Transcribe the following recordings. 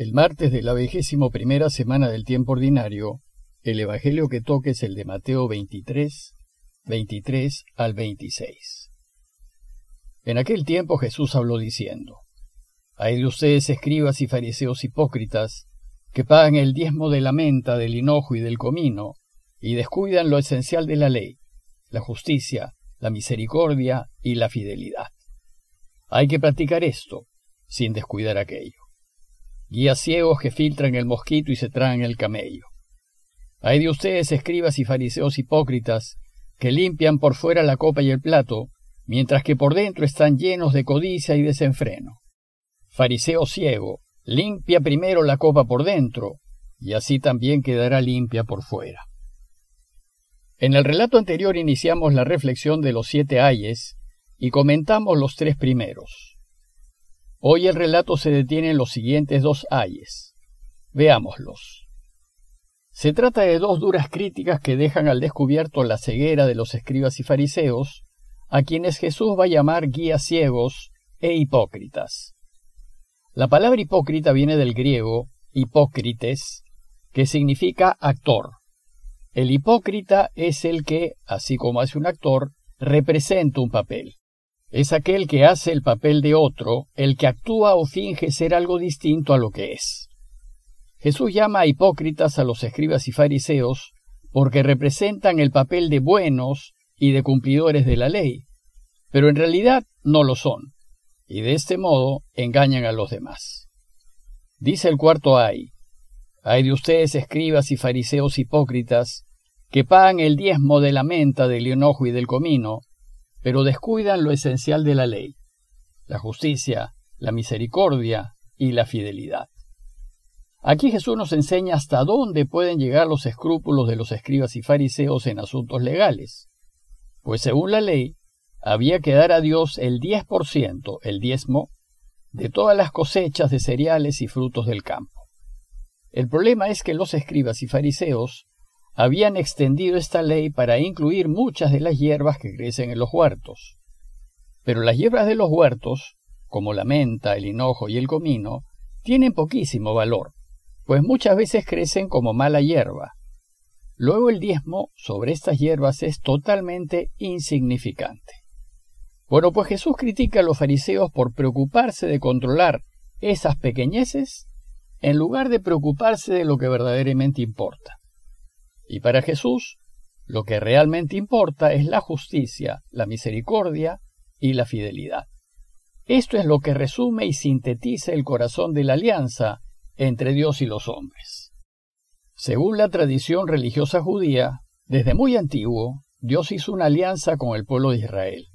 El martes de la vigésimo primera semana del tiempo ordinario, el Evangelio que toque es el de Mateo 23, 23 al 26. En aquel tiempo Jesús habló diciendo, Hay de ustedes escribas y fariseos hipócritas, que pagan el diezmo de la menta, del hinojo y del comino, y descuidan lo esencial de la ley, la justicia, la misericordia y la fidelidad. Hay que practicar esto, sin descuidar aquello guías ciegos que filtran el mosquito y se traen el camello. Hay de ustedes, escribas y fariseos hipócritas, que limpian por fuera la copa y el plato, mientras que por dentro están llenos de codicia y desenfreno. Fariseo ciego, limpia primero la copa por dentro, y así también quedará limpia por fuera. En el relato anterior iniciamos la reflexión de los siete ayes y comentamos los tres primeros. Hoy el relato se detiene en los siguientes dos ayes. Veámoslos. Se trata de dos duras críticas que dejan al descubierto la ceguera de los escribas y fariseos, a quienes Jesús va a llamar guías ciegos e hipócritas. La palabra hipócrita viene del griego hipócrites, que significa actor. El hipócrita es el que, así como hace un actor, representa un papel. Es aquel que hace el papel de otro, el que actúa o finge ser algo distinto a lo que es. Jesús llama a hipócritas a los escribas y fariseos porque representan el papel de buenos y de cumplidores de la ley, pero en realidad no lo son, y de este modo engañan a los demás. Dice el cuarto ay, hay de ustedes escribas y fariseos hipócritas, que pagan el diezmo de la menta, del enojo y del comino, pero descuidan lo esencial de la ley, la justicia, la misericordia y la fidelidad. Aquí Jesús nos enseña hasta dónde pueden llegar los escrúpulos de los escribas y fariseos en asuntos legales, pues según la ley, había que dar a Dios el 10%, el diezmo, de todas las cosechas de cereales y frutos del campo. El problema es que los escribas y fariseos habían extendido esta ley para incluir muchas de las hierbas que crecen en los huertos. Pero las hierbas de los huertos, como la menta, el hinojo y el comino, tienen poquísimo valor, pues muchas veces crecen como mala hierba. Luego el diezmo sobre estas hierbas es totalmente insignificante. Bueno, pues Jesús critica a los fariseos por preocuparse de controlar esas pequeñeces en lugar de preocuparse de lo que verdaderamente importa. Y para Jesús, lo que realmente importa es la justicia, la misericordia y la fidelidad. Esto es lo que resume y sintetiza el corazón de la alianza entre Dios y los hombres. Según la tradición religiosa judía, desde muy antiguo, Dios hizo una alianza con el pueblo de Israel,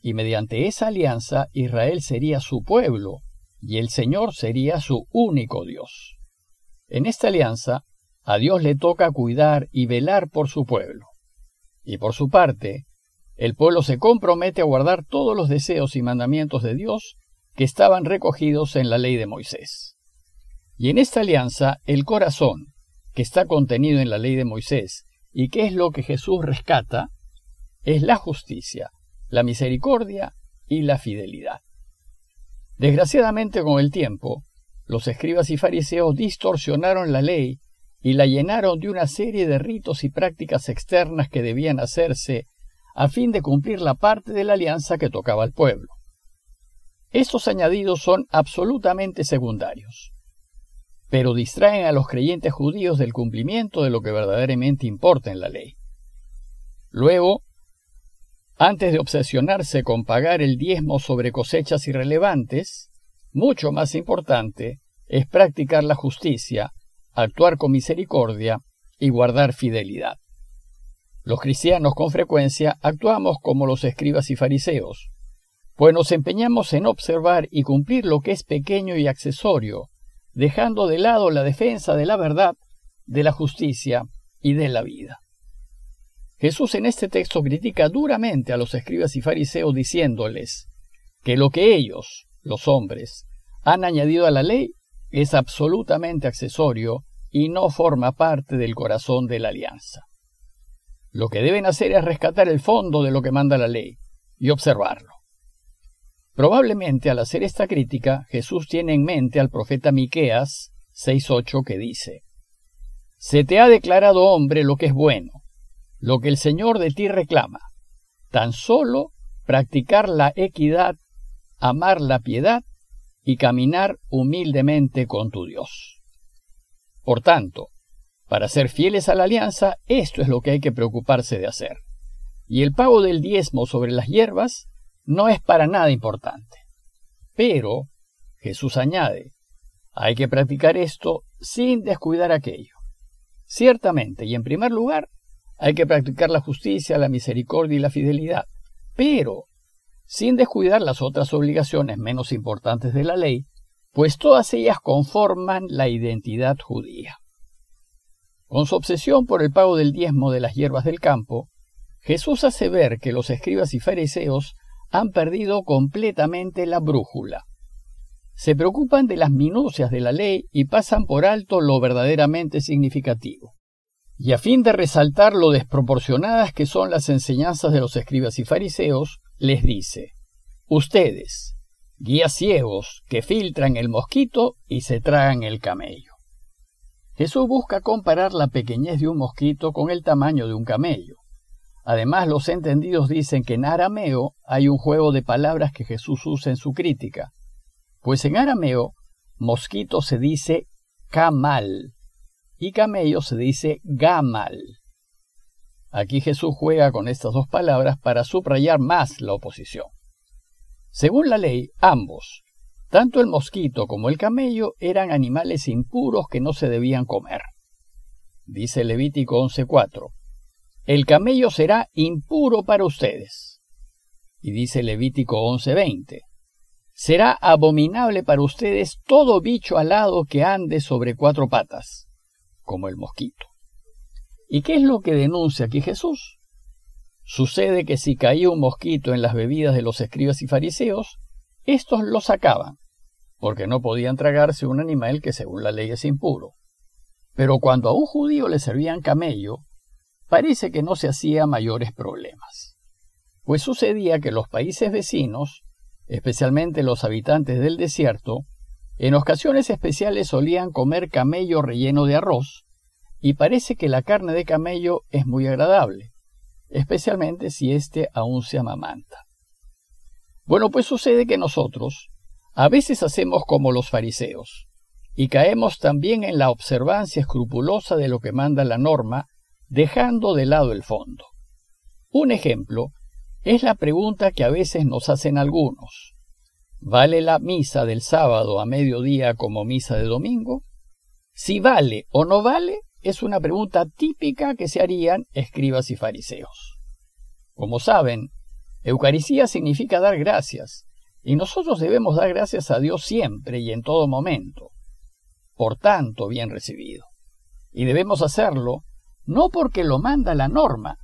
y mediante esa alianza Israel sería su pueblo, y el Señor sería su único Dios. En esta alianza, a Dios le toca cuidar y velar por su pueblo. Y por su parte, el pueblo se compromete a guardar todos los deseos y mandamientos de Dios que estaban recogidos en la ley de Moisés. Y en esta alianza, el corazón, que está contenido en la ley de Moisés, y que es lo que Jesús rescata, es la justicia, la misericordia y la fidelidad. Desgraciadamente con el tiempo, los escribas y fariseos distorsionaron la ley y la llenaron de una serie de ritos y prácticas externas que debían hacerse a fin de cumplir la parte de la alianza que tocaba al pueblo. Estos añadidos son absolutamente secundarios, pero distraen a los creyentes judíos del cumplimiento de lo que verdaderamente importa en la ley. Luego, antes de obsesionarse con pagar el diezmo sobre cosechas irrelevantes, mucho más importante es practicar la justicia actuar con misericordia y guardar fidelidad. Los cristianos con frecuencia actuamos como los escribas y fariseos, pues nos empeñamos en observar y cumplir lo que es pequeño y accesorio, dejando de lado la defensa de la verdad, de la justicia y de la vida. Jesús en este texto critica duramente a los escribas y fariseos diciéndoles que lo que ellos, los hombres, han añadido a la ley es absolutamente accesorio y no forma parte del corazón de la alianza. Lo que deben hacer es rescatar el fondo de lo que manda la ley y observarlo. Probablemente al hacer esta crítica, Jesús tiene en mente al profeta Miqueas 6.8 que dice, Se te ha declarado hombre lo que es bueno, lo que el Señor de ti reclama, tan solo practicar la equidad, amar la piedad y caminar humildemente con tu Dios. Por tanto, para ser fieles a la alianza, esto es lo que hay que preocuparse de hacer. Y el pago del diezmo sobre las hierbas no es para nada importante. Pero, Jesús añade, hay que practicar esto sin descuidar aquello. Ciertamente, y en primer lugar, hay que practicar la justicia, la misericordia y la fidelidad, pero sin descuidar las otras obligaciones menos importantes de la ley, pues todas ellas conforman la identidad judía. Con su obsesión por el pago del diezmo de las hierbas del campo, Jesús hace ver que los escribas y fariseos han perdido completamente la brújula. Se preocupan de las minucias de la ley y pasan por alto lo verdaderamente significativo. Y a fin de resaltar lo desproporcionadas que son las enseñanzas de los escribas y fariseos, les dice, Ustedes, guías ciegos que filtran el mosquito y se tragan el camello. Jesús busca comparar la pequeñez de un mosquito con el tamaño de un camello. Además, los entendidos dicen que en arameo hay un juego de palabras que Jesús usa en su crítica, pues en arameo mosquito se dice camal y camello se dice gamal. Aquí Jesús juega con estas dos palabras para subrayar más la oposición. Según la ley, ambos, tanto el mosquito como el camello, eran animales impuros que no se debían comer. Dice Levítico 11.4, el camello será impuro para ustedes. Y dice Levítico 11.20, será abominable para ustedes todo bicho alado que ande sobre cuatro patas, como el mosquito. ¿Y qué es lo que denuncia aquí Jesús? Sucede que si caía un mosquito en las bebidas de los escribas y fariseos, estos lo sacaban, porque no podían tragarse un animal que según la ley es impuro. Pero cuando a un judío le servían camello, parece que no se hacía mayores problemas. Pues sucedía que los países vecinos, especialmente los habitantes del desierto, en ocasiones especiales solían comer camello relleno de arroz, y parece que la carne de camello es muy agradable, especialmente si éste aún se amamanta. Bueno, pues sucede que nosotros a veces hacemos como los fariseos, y caemos también en la observancia escrupulosa de lo que manda la norma, dejando de lado el fondo. Un ejemplo es la pregunta que a veces nos hacen algunos. ¿Vale la misa del sábado a mediodía como misa de domingo? Si vale o no vale, es una pregunta típica que se harían escribas y fariseos. Como saben, Eucaristía significa dar gracias, y nosotros debemos dar gracias a Dios siempre y en todo momento. Por tanto, bien recibido. Y debemos hacerlo no porque lo manda la norma,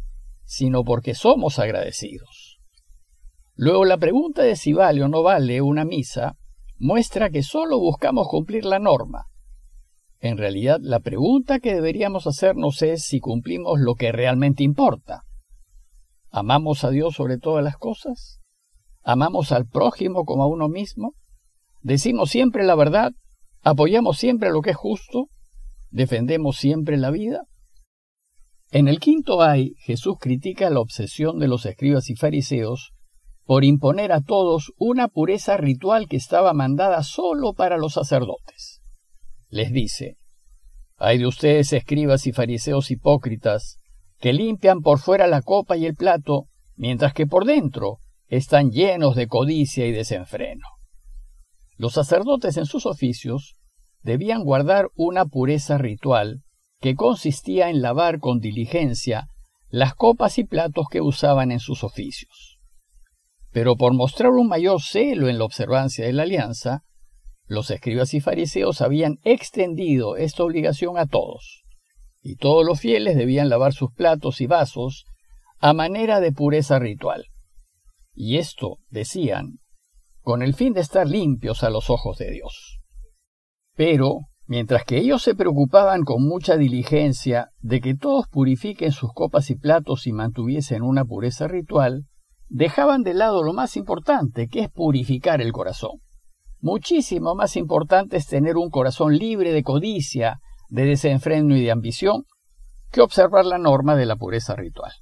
sino porque somos agradecidos. Luego la pregunta de si vale o no vale una misa muestra que solo buscamos cumplir la norma, en realidad, la pregunta que deberíamos hacernos es si cumplimos lo que realmente importa. ¿Amamos a Dios sobre todas las cosas? ¿Amamos al prójimo como a uno mismo? ¿Decimos siempre la verdad? ¿Apoyamos siempre lo que es justo? ¿Defendemos siempre la vida? En el quinto ay, Jesús critica la obsesión de los escribas y fariseos por imponer a todos una pureza ritual que estaba mandada solo para los sacerdotes les dice, Hay de ustedes escribas y fariseos hipócritas, que limpian por fuera la copa y el plato, mientras que por dentro están llenos de codicia y desenfreno. Los sacerdotes en sus oficios debían guardar una pureza ritual que consistía en lavar con diligencia las copas y platos que usaban en sus oficios. Pero por mostrar un mayor celo en la observancia de la alianza, los escribas y fariseos habían extendido esta obligación a todos, y todos los fieles debían lavar sus platos y vasos a manera de pureza ritual. Y esto, decían, con el fin de estar limpios a los ojos de Dios. Pero, mientras que ellos se preocupaban con mucha diligencia de que todos purifiquen sus copas y platos y mantuviesen una pureza ritual, dejaban de lado lo más importante, que es purificar el corazón muchísimo más importante es tener un corazón libre de codicia, de desenfreno y de ambición, que observar la norma de la pureza ritual.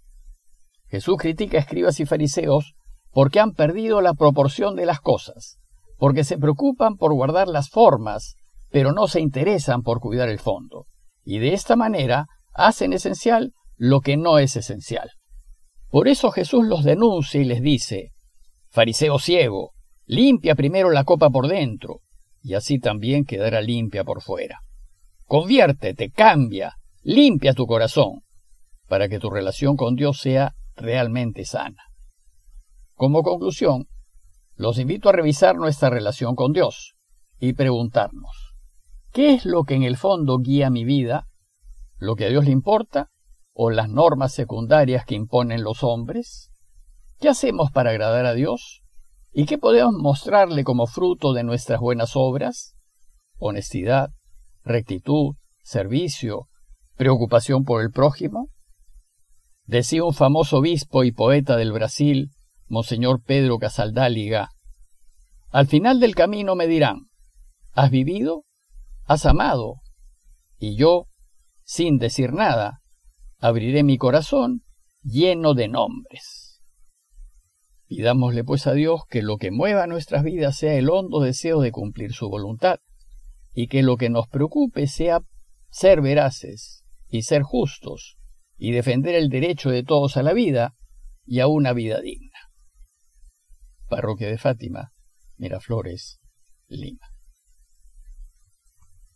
Jesús critica a escribas y fariseos porque han perdido la proporción de las cosas, porque se preocupan por guardar las formas, pero no se interesan por cuidar el fondo, y de esta manera hacen esencial lo que no es esencial. Por eso Jesús los denuncia y les dice, Fariseo ciego, limpia primero la copa por dentro, y así también quedará limpia por fuera. Conviértete, cambia, limpia tu corazón, para que tu relación con Dios sea realmente sana. Como conclusión, los invito a revisar nuestra relación con Dios y preguntarnos, ¿qué es lo que en el fondo guía mi vida? ¿Lo que a Dios le importa? ¿O las normas secundarias que imponen los hombres? ¿Qué hacemos para agradar a Dios? ¿Y qué podemos mostrarle como fruto de nuestras buenas obras? Honestidad, rectitud, servicio, preocupación por el prójimo. Decía un famoso obispo y poeta del Brasil, Monseñor Pedro Casaldáliga, al final del camino me dirán, ¿has vivido? ¿Has amado? Y yo, sin decir nada, abriré mi corazón lleno de nombres. Pidámosle pues a Dios que lo que mueva nuestras vidas sea el hondo deseo de cumplir su voluntad, y que lo que nos preocupe sea ser veraces y ser justos, y defender el derecho de todos a la vida y a una vida digna. Parroquia de Fátima, Miraflores, Lima.